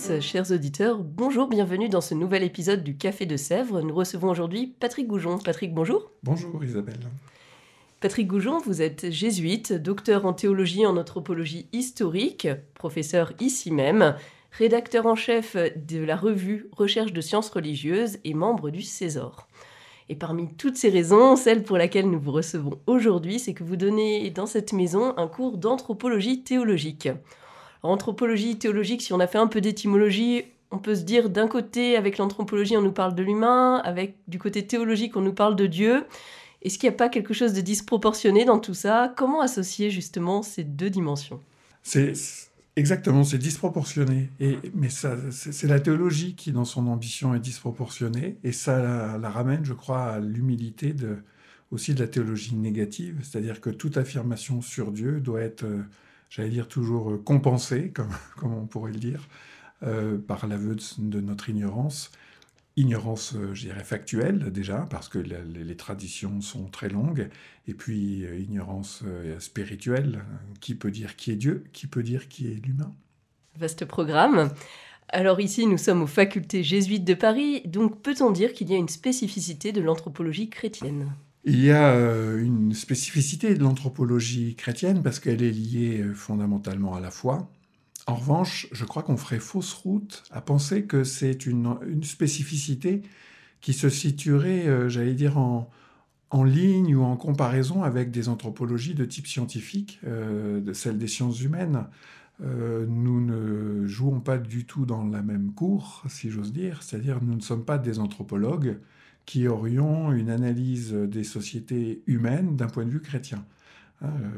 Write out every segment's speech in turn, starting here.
Auditrices, chers auditeurs, bonjour, bienvenue dans ce nouvel épisode du Café de Sèvres. Nous recevons aujourd'hui Patrick Goujon. Patrick, bonjour. Bonjour Isabelle. Patrick Goujon, vous êtes jésuite, docteur en théologie et en anthropologie historique, professeur ici même, rédacteur en chef de la revue Recherche de sciences religieuses et membre du César. Et parmi toutes ces raisons, celle pour laquelle nous vous recevons aujourd'hui, c'est que vous donnez dans cette maison un cours d'anthropologie théologique. Anthropologie théologique, si on a fait un peu d'étymologie, on peut se dire d'un côté, avec l'anthropologie, on nous parle de l'humain, avec du côté théologique, on nous parle de Dieu. Est-ce qu'il n'y a pas quelque chose de disproportionné dans tout ça? Comment associer justement ces deux dimensions? C'est Exactement, c'est disproportionné. Et, mais c'est la théologie qui, dans son ambition, est disproportionnée. Et ça la, ramène, je crois, à l'humilité aussi de la théologie négative. C'est-à-dire que toute affirmation sur Dieu doit être, euh, j'allais dire, toujours euh, compensée, comme, on pourrait le dire, euh, par l'aveu de, notre ignorance ignorance, euh, je dirais, factuelle déjà, parce que les traditions sont très longues, et puis ignorance spirituelle. Qui peut dire qui est Dieu Qui peut dire qui est l'humain Vaste programme. Alors ici, nous sommes aux facultés jésuites de Paris, donc peut-on dire qu'il y a une spécificité de l'anthropologie chrétienne? Il y a une spécificité de l'anthropologie chrétienne parce qu'elle est liée fondamentalement à la foi, en revanche, je crois qu'on ferait fausse route à penser que c'est une, spécificité qui se situerait, euh, j'allais dire, en, ligne ou en comparaison avec des anthropologies de type scientifique, euh, de celles des sciences humaines. Euh, nous ne jouons pas du tout dans la même cour, si j'ose dire, c'est-à-dire nous ne sommes pas des anthropologues qui aurions une analyse des sociétés humaines d'un point de vue chrétien.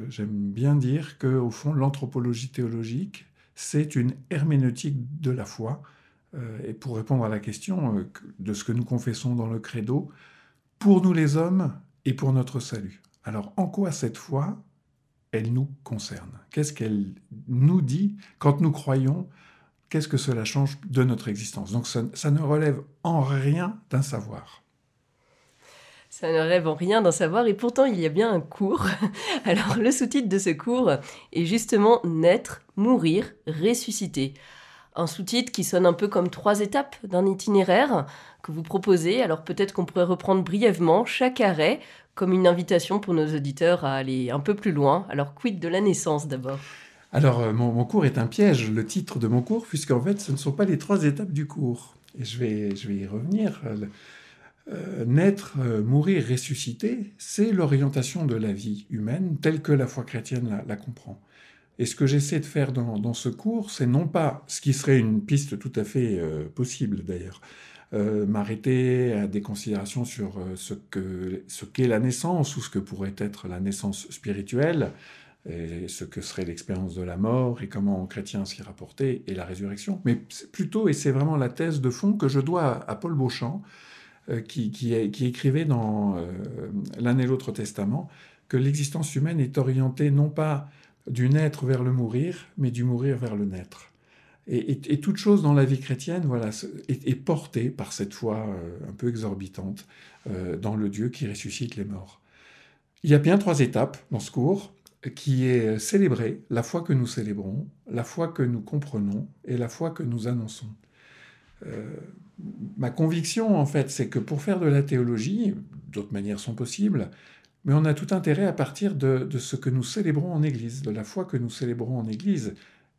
J'aime bien dire qu'au fond, l'anthropologie théologique c'est une herméneutique de la foi. Euh, et pour répondre à la question euh, de ce que nous confessons dans le credo, pour nous les hommes et pour notre salut. Alors en quoi cette foi, elle nous concerne? Qu'est-ce qu'elle nous dit? Quand nous croyons Qu'est-ce que cela change de notre existence? Donc ça ne relève en rien d'un savoir. Ça ne rêve en rien d'en savoir et pourtant il y a bien un cours. Alors le sous-titre de ce cours est justement Naître, mourir, ressusciter. Un sous-titre qui sonne un peu comme trois étapes d'un itinéraire que vous proposez. Alors peut-être qu'on pourrait reprendre brièvement chaque arrêt comme une invitation pour nos auditeurs à aller un peu plus loin. Alors quid de la naissance d'abord? Alors euh, mon, cours est un piège, le titre de mon cours, puisqu'en fait ce ne sont pas les trois étapes du cours. Et je vais, je vais y revenir. Euh, naître, euh, mourir, ressusciter, c'est l'orientation de la vie humaine telle que la foi chrétienne la, comprend. Et ce que j'essaie de faire dans, ce cours, c'est non pas ce qui serait une piste tout à fait euh, possible d'ailleurs, m'arrêter à des considérations sur ce qu'est ce la naissance ou ce que pourrait être la naissance spirituelle, et ce que serait l'expérience de la mort et comment en chrétien s'y rapporter et la résurrection, mais plutôt, et c'est vraiment la thèse de fond que je dois à Paul Beauchamp, euh, qui, écrivait dans euh, l'un et l'autre testament que l'existence humaine est orientée non pas du naître vers le mourir, mais du mourir vers le naître. Et, toute chose dans la vie chrétienne voilà, est, portée par cette foi euh, un peu exorbitante dans le Dieu qui ressuscite les morts. Il y a bien trois étapes dans ce cours qui est célébrer la foi que nous célébrons, la foi que nous comprenons et la foi que nous annonçons ma conviction, en fait, c'est que pour faire de la théologie, d'autres manières sont possibles, mais on a tout intérêt à partir de, ce que nous célébrons en Église, de la foi que nous célébrons en Église.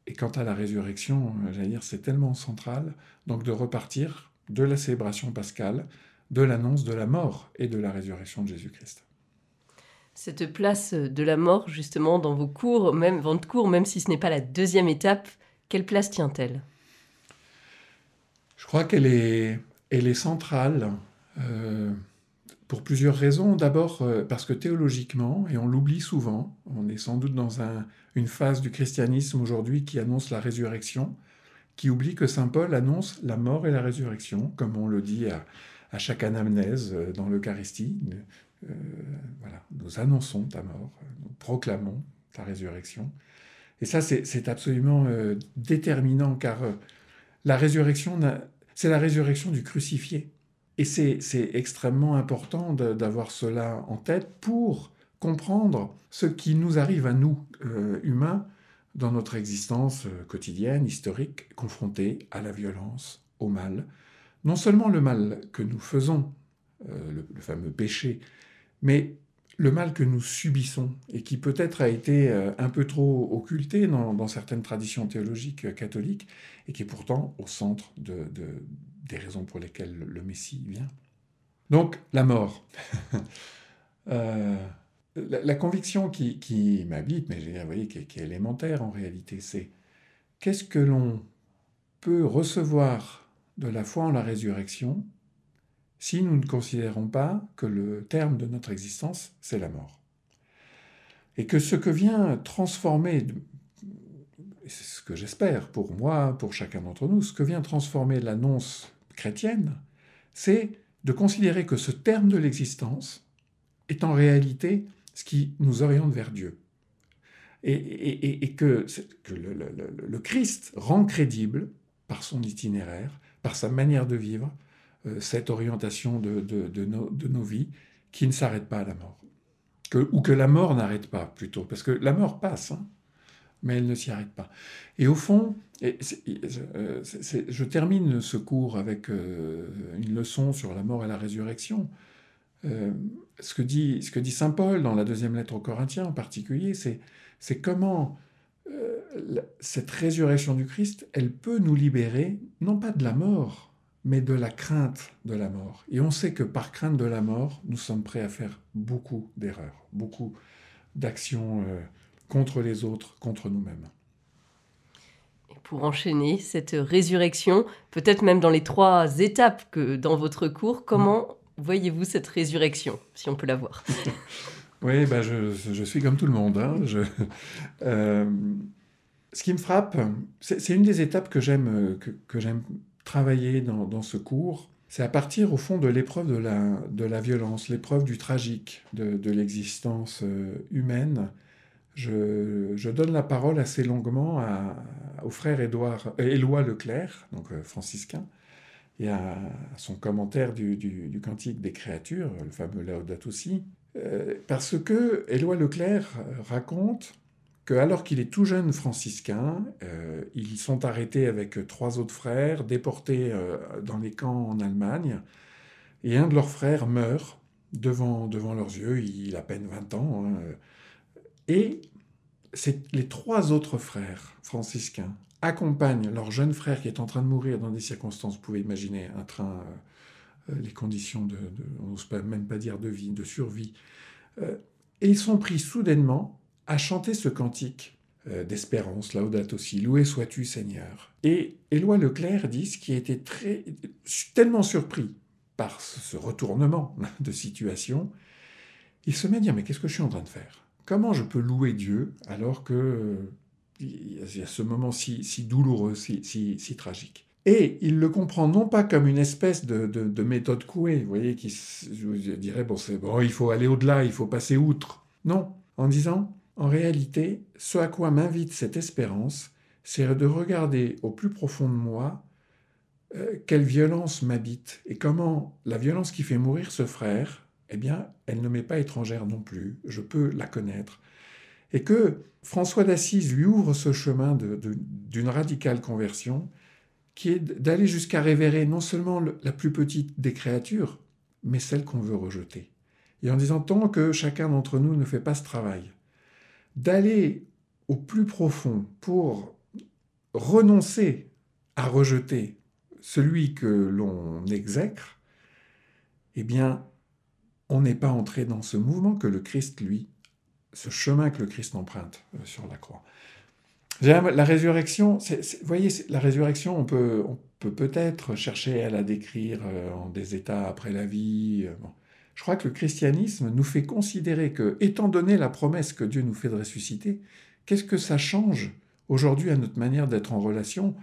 Et quant à la résurrection, j'allais dire, c'est tellement central, donc de repartir de la célébration pascale, de l'annonce de la mort et de la résurrection de Jésus-Christ. Cette place de la mort, justement, dans vos cours, même votre cours, même si ce n'est pas la deuxième étape, quelle place tient-elle? Je crois qu'elle est, centrale. Euh, pour plusieurs raisons. D'abord euh, parce que théologiquement, et on l'oublie souvent, on est sans doute dans une phase du christianisme aujourd'hui qui annonce la résurrection, qui oublie que Saint Paul annonce la mort et la résurrection, comme on le dit à, chaque anamnèse euh, dans l'Eucharistie. Voilà, nous annonçons ta mort, nous proclamons ta résurrection. Et ça, c'est absolument déterminant, car la résurrection, c'est la résurrection du crucifié. Et c'est extrêmement important d'avoir cela en tête pour comprendre ce qui nous arrive à nous, euh, humains, dans notre existence euh, quotidienne, historique, confrontés à la violence, au mal. Non seulement le mal que nous faisons, euh, le, fameux péché, mais le mal que nous subissons et qui peut-être a été un peu trop occulté dans, certaines traditions théologiques catholiques et qui est pourtant au centre de, des raisons pour lesquelles le Messie vient. Donc, la mort. Euh, la, conviction qui, m'habite, mais vous voyez, qui, est élémentaire en réalité, c'est qu'est-ce que l'on peut recevoir de la foi en la résurrection si nous ne considérons pas que le terme de notre existence, c'est la mort. Et que ce que vient transformer, c'est ce que j'espère pour moi, pour chacun d'entre nous, ce que vient transformer l'annonce chrétienne, c'est de considérer que ce terme de l'existence est en réalité ce qui nous oriente vers Dieu. Et, que, le, Christ rend crédible, par son itinéraire, par sa manière de vivre, cette orientation de, nos, vies qui ne s'arrête pas à la mort. ou que la mort n'arrête pas, plutôt, parce que la mort passe. Hein mais elle ne s'y arrête pas. Et au fond, euh, je termine ce cours avec euh, une leçon sur la mort et la résurrection. Euh, ce que dit Saint Paul dans la deuxième lettre aux Corinthiens en particulier, c'est comment cette résurrection du Christ, elle peut nous libérer, non pas de la mort, mais de la crainte de la mort. Et on sait que par crainte de la mort, nous sommes prêts à faire beaucoup d'erreurs, beaucoup d'actions contre les autres, contre nous-mêmes. Pour enchaîner cette résurrection, peut-être même dans les trois étapes que dans votre cours, comment voyez-vous cette résurrection, si on peut la voir? Oui, bah je, suis comme tout le monde. Hein. Euh, ce qui me frappe, c'est une des étapes que j'aime que, j'aime travailler dans, ce cours. C'est à partir, au fond, de l'épreuve de la, violence, l'épreuve du tragique de, l'existence euh, humaine, je, donne la parole assez longuement au frère Édouard, euh, Éloi Leclerc, donc euh, franciscain, et à, son commentaire du, Cantique des créatures, le fameux Laudato Si, euh, parce que Éloi Leclerc raconte que alors qu'il est tout jeune franciscain, ils sont arrêtés avec trois autres frères, déportés dans les camps en Allemagne, et un de leurs frères meurt devant, devant leurs yeux, il a à peine 20 ans, hein, et les trois autres frères franciscains accompagnent leur jeune frère qui est en train de mourir dans des circonstances, vous pouvez imaginer un train, euh, euh, les conditions de, on n'ose même pas dire de vie, de survie. Euh, et ils sont pris soudainement à chanter ce cantique d'espérance, Laudato Si, loué sois-tu Seigneur. Et Éloi Leclerc dit ce qui a été très, tellement surpris par ce retournement de situation, il se met à dire mais qu'est-ce que je suis en train de faire? Comment je peux louer Dieu alors que il y a ce moment si, douloureux, si, tragique? Et il le comprend non pas comme une espèce de, méthode couée, vous voyez, qui je dirais, bon, bon, il faut aller au-delà, il faut passer outre. Non, en disant, en réalité, ce à quoi m'invite cette espérance, c'est de regarder au plus profond de moi euh, quelle violence m'habite et comment la violence qui fait mourir ce frère, eh bien, elle ne m'est pas étrangère non plus, je peux la connaître. Et que François d'Assise lui ouvre ce chemin d'une radicale conversion, qui est d'aller jusqu'à révérer non seulement la plus petite des créatures, mais celle qu'on veut rejeter. Et en disant tant que chacun d'entre nous ne fait pas ce travail, d'aller au plus profond pour renoncer à rejeter celui que l'on exècre, eh bien, on n'est pas entré dans ce mouvement que le Christ, lui, ce chemin que le Christ emprunte euh, sur la croix. La résurrection, vous voyez, la résurrection, on peut on peut peut-être chercher à la décrire euh, en des états après la vie. Euh, je crois que le christianisme nous fait considérer que, étant donné la promesse que Dieu nous fait de ressusciter, qu'est-ce que ça change aujourd'hui à notre manière d'être en relation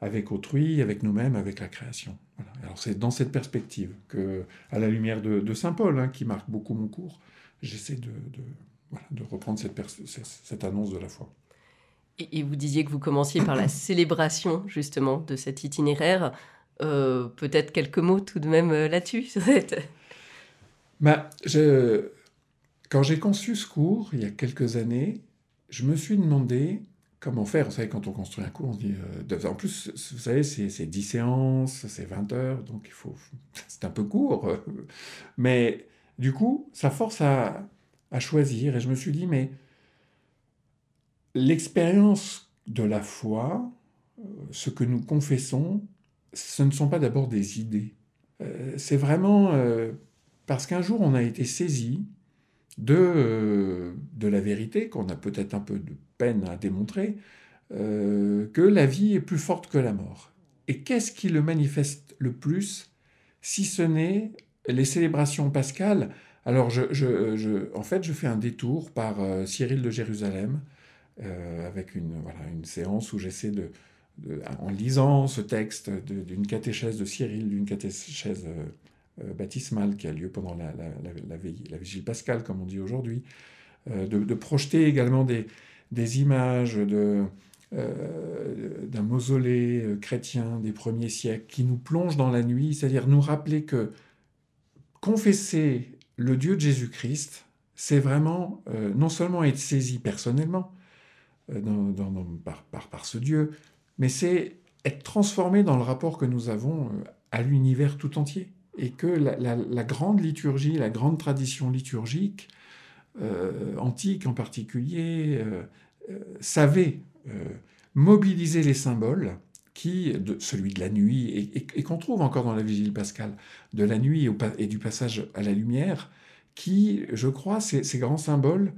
avec autrui, avec nous-mêmes, avec la création? Alors c'est dans cette perspective que, à la lumière de, Saint Paul, hein, qui marque beaucoup mon cours, j'essaie de, de, reprendre cette, cette, annonce de la foi. Et, vous disiez que vous commenciez par la célébration justement de cet itinéraire. Euh, peut-être quelques mots tout de même euh, là-dessus. Bah, quand j'ai conçu ce cours il y a quelques années, je me suis demandé comment faire Vous savez, quand on construit un cours, on dit. Euh, en plus, vous savez, c'est 10 séances, c'est 20 heures, donc il faut. C'est un peu court. Mais du coup, ça force à, choisir. Et je me suis dit, mais l'expérience de la foi, euh, ce que nous confessons, ce ne sont pas d'abord des idées. Euh, c'est vraiment parce qu'un jour on a été saisi de, de la vérité, qu'on a peut-être un peu de peine à démontrer, euh, que la vie est plus forte que la mort. Et qu'est-ce qui le manifeste le plus, si ce n'est les célébrations pascales? Alors, en fait, je fais un détour par euh, Cyril de Jérusalem, euh, avec une séance où j'essaie de, en lisant ce texte d'une catéchèse de Cyril, d'une catéchèse baptismale qui a lieu pendant la, la, la, vigile pascale, comme on dit aujourd'hui, de, de, projeter également des, images euh, d'un mausolée euh, chrétien des premiers siècles qui nous plonge dans la nuit, c'est-à-dire nous rappeler que confesser le Dieu de Jésus-Christ, c'est vraiment euh, non seulement être saisi personnellement par, ce Dieu, mais c'est être transformé dans le rapport que nous avons à l'univers tout entier. Et que la, grande liturgie, la grande tradition liturgique, antique en particulier, savait mobiliser les symboles qui, de, celui de la nuit, et, qu'on trouve encore dans la vigile pascale, de la nuit et, du passage à la lumière, qui, je crois, ces, grands symboles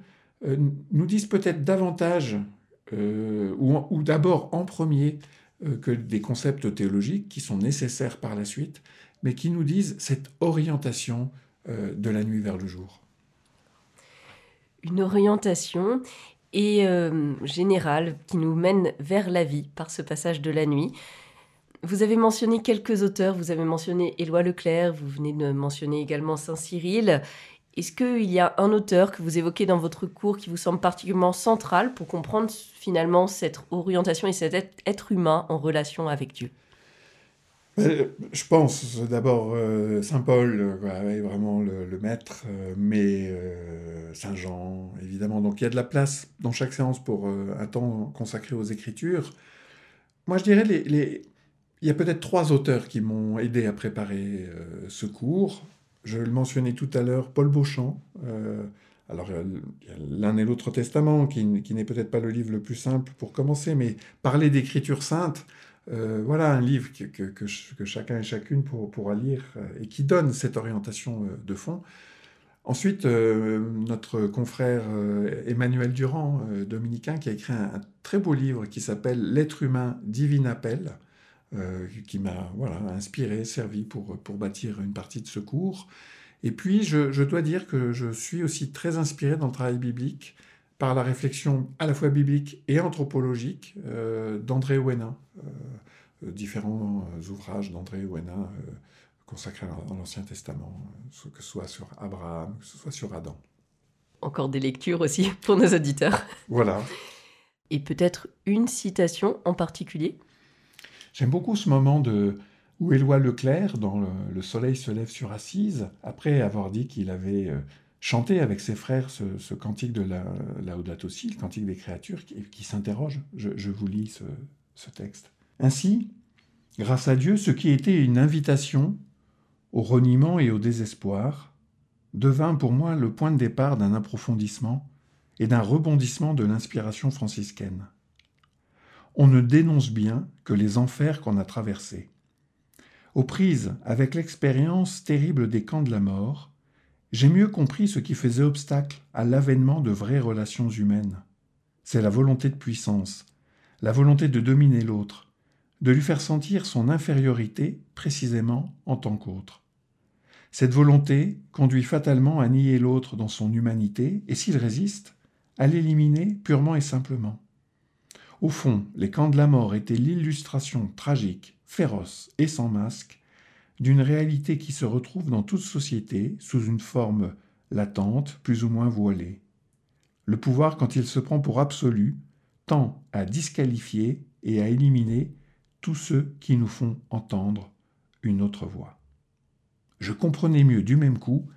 euh, nous disent peut-être davantage, euh, ou, d'abord en premier, euh, que des concepts théologiques qui sont nécessaires par la suite, mais qui nous disent cette orientation de la nuit vers le jour. Une orientation et euh, générale qui nous mène vers la vie par ce passage de la nuit. Vous avez mentionné quelques auteurs, vous avez mentionné Éloi Leclerc, vous venez de mentionner également Saint Cyril. Est-ce qu'il y a un auteur que vous évoquez dans votre cours qui vous semble particulièrement central pour comprendre finalement cette orientation et cet être humain en relation avec Dieu? euh, je pense d'abord euh, Saint Paul, vraiment le, maître, euh, mais Saint Jean, évidemment. Donc il y a de la place dans chaque séance pour un temps consacré aux Écritures. Moi, je dirais, les, il y a peut-être trois auteurs qui m'ont aidé à préparer ce cours. Je le mentionnais tout à l'heure, Paul Beauchamp. alors, l'un et l'autre testament, qui, qui n'est peut-être pas le livre le plus simple pour commencer, mais parler d'écriture sainte, euh, voilà un livre que, que, chacun et chacune pourra lire euh, et qui donne cette orientation euh, de fond. Ensuite, notre confrère Emmanuel Durand, dominicain, qui a écrit un, très beau livre qui s'appelle L'être humain, divin appel, qui m'a voilà, inspiré, servi pour, pour bâtir une partie de ce cours. Et puis, je, je, dois dire que je suis aussi très inspiré dans le travail biblique par la réflexion à la fois biblique et anthropologique euh, d'André Ouénin, euh, euh, différents ouvrages d'André Ouénin consacrés à l'Ancien Testament, que ce soit sur Abraham, que ce soit sur Adam. Encore des lectures aussi pour nos auditeurs. Voilà. Et peut-être une citation en particulier? J'aime beaucoup ce moment de où Éloi Leclerc, dans le, Soleil se lève sur Assise, après avoir dit qu'il avait chanter avec ses frères ce, cantique de la Laudato Si, le cantique des créatures, qui, s'interroge. Je, vous lis ce texte. Ainsi, grâce à Dieu, ce qui était une invitation au reniement et au désespoir devint pour moi le point de départ d'un approfondissement et d'un rebondissement de l'inspiration franciscaine. On ne dénonce bien que les enfers qu'on a traversés. Aux prises avec l'expérience terrible des camps de la mort, j'ai mieux compris ce qui faisait obstacle à l'avènement de vraies relations humaines. C'est la volonté de puissance, la volonté de dominer l'autre, de lui faire sentir son infériorité précisément en tant qu'autre. Cette volonté conduit fatalement à nier l'autre dans son humanité, et s'il résiste, à l'éliminer purement et simplement. Au fond, les camps de la mort étaient l'illustration tragique, féroce et sans masque d'une réalité qui se retrouve dans toute société sous une forme latente, plus ou moins voilée. Le pouvoir, quand il se prend pour absolu, tend à disqualifier et à éliminer tous ceux qui nous font entendre une autre voix. Je comprenais mieux du même coup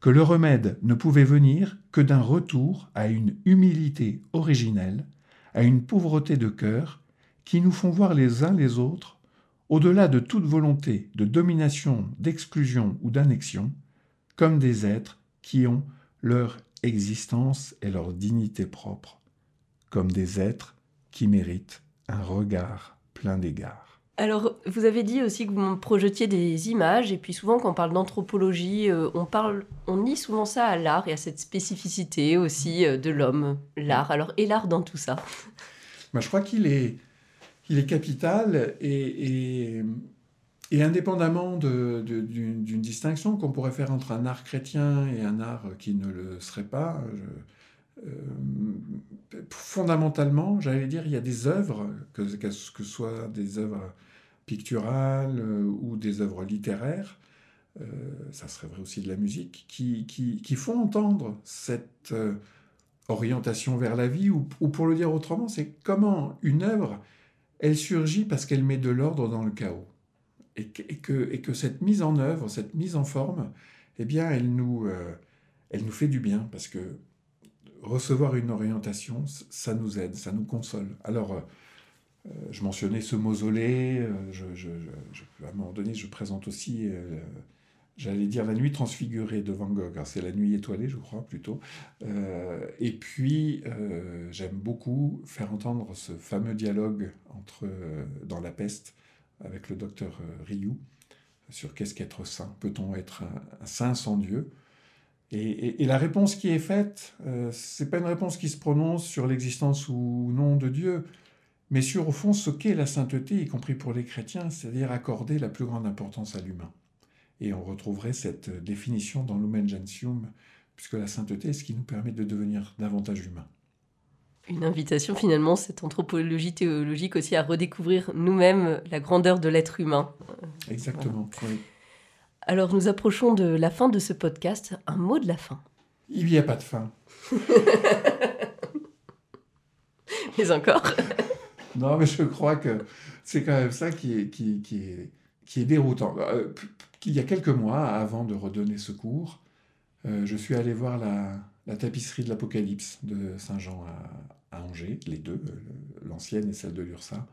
que le remède ne pouvait venir que d'un retour à une humilité originelle, à une pauvreté de cœur, qui nous font voir les uns les autres, au-delà de toute volonté de domination, d'exclusion ou d'annexion, comme des êtres qui ont leur existence et leur dignité propre, comme des êtres qui méritent un regard plein d'égards. Alors, vous avez dit aussi que vous projetiez des images, et puis souvent quand on parle d'anthropologie, euh, on parle, on nie souvent ça à l'art et à cette spécificité aussi euh, de l'homme, l'art. Alors, et l'art dans tout ça? Bah, Je crois qu'il est, il est capital et, indépendamment d'une distinction qu'on pourrait faire entre un art chrétien et un art qui ne le serait pas. Euh, fondamentalement, j'allais dire, il y a des œuvres, que, que ce soit des œuvres picturales euh, ou des œuvres littéraires, euh, ça serait vrai aussi de la musique, qui, qui, font entendre cette orientation vers la vie, ou, pour le dire autrement, c'est comment une œuvre, elle surgit parce qu'elle met de l'ordre dans le chaos. Et que, et que, cette mise en œuvre, cette mise en forme, eh bien, elle nous, elle nous fait du bien, parce que recevoir une orientation, ça nous aide, ça nous console. Alors, euh, je mentionnais ce mausolée, euh, je, à un moment donné, je présente aussi, euh, j'allais dire la nuit transfigurée de Van Gogh, c'est la nuit étoilée, je crois, plutôt. et puis, j'aime beaucoup faire entendre ce fameux dialogue entre, dans La Peste avec le docteur Rioux sur qu'est-ce qu'être saint. Peut-on être un, saint sans Dieu? Et, et, la réponse qui est faite, c'est pas une réponse qui se prononce sur l'existence ou non de Dieu, mais sur au fond ce qu'est la sainteté, y compris pour les chrétiens, c'est-à-dire accorder la plus grande importance à l'humain. Et on retrouverait cette définition dans Lumen Gentium, puisque la sainteté est ce qui nous permet de devenir davantage humains. Une invitation finalement, cette anthropologie théologique aussi à redécouvrir nous-mêmes la grandeur de l'être humain. Exactement, oui. Alors nous approchons de la fin de ce podcast. Un mot de la fin. Il n'y a pas de fin. Mais encore non, mais je crois que c'est quand même ça qui est, qui, qui est, qui est déroutant. Euh, il y a quelques mois, avant de redonner ce cours, euh, je suis allé voir la, tapisserie de l'Apocalypse de Saint-Jean à, à, Angers, les deux, euh, l'ancienne et celle de l'Ursa.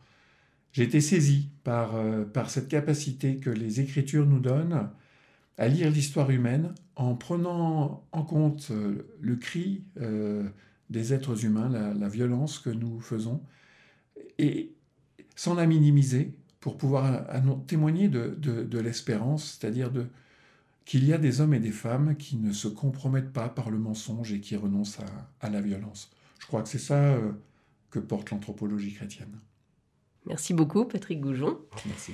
J'ai été saisi par, par cette capacité que les Écritures nous donnent à lire l'histoire humaine en prenant en compte le cri des êtres humains, la, la, violence que nous faisons, et sans la minimiser, pour pouvoir témoigner de, l'espérance, c'est-à-dire de, qu'il y a des hommes et des femmes qui ne se compromettent pas par le mensonge et qui renoncent à, la violence. Je crois que c'est ça euh, que porte l'anthropologie chrétienne. Merci beaucoup, Patrick Goujon. Merci.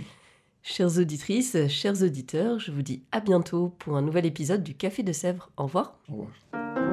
Chères auditrices, chers auditeurs, je vous dis à bientôt pour un nouvel épisode du Café de Sèvres. Au revoir. Au revoir.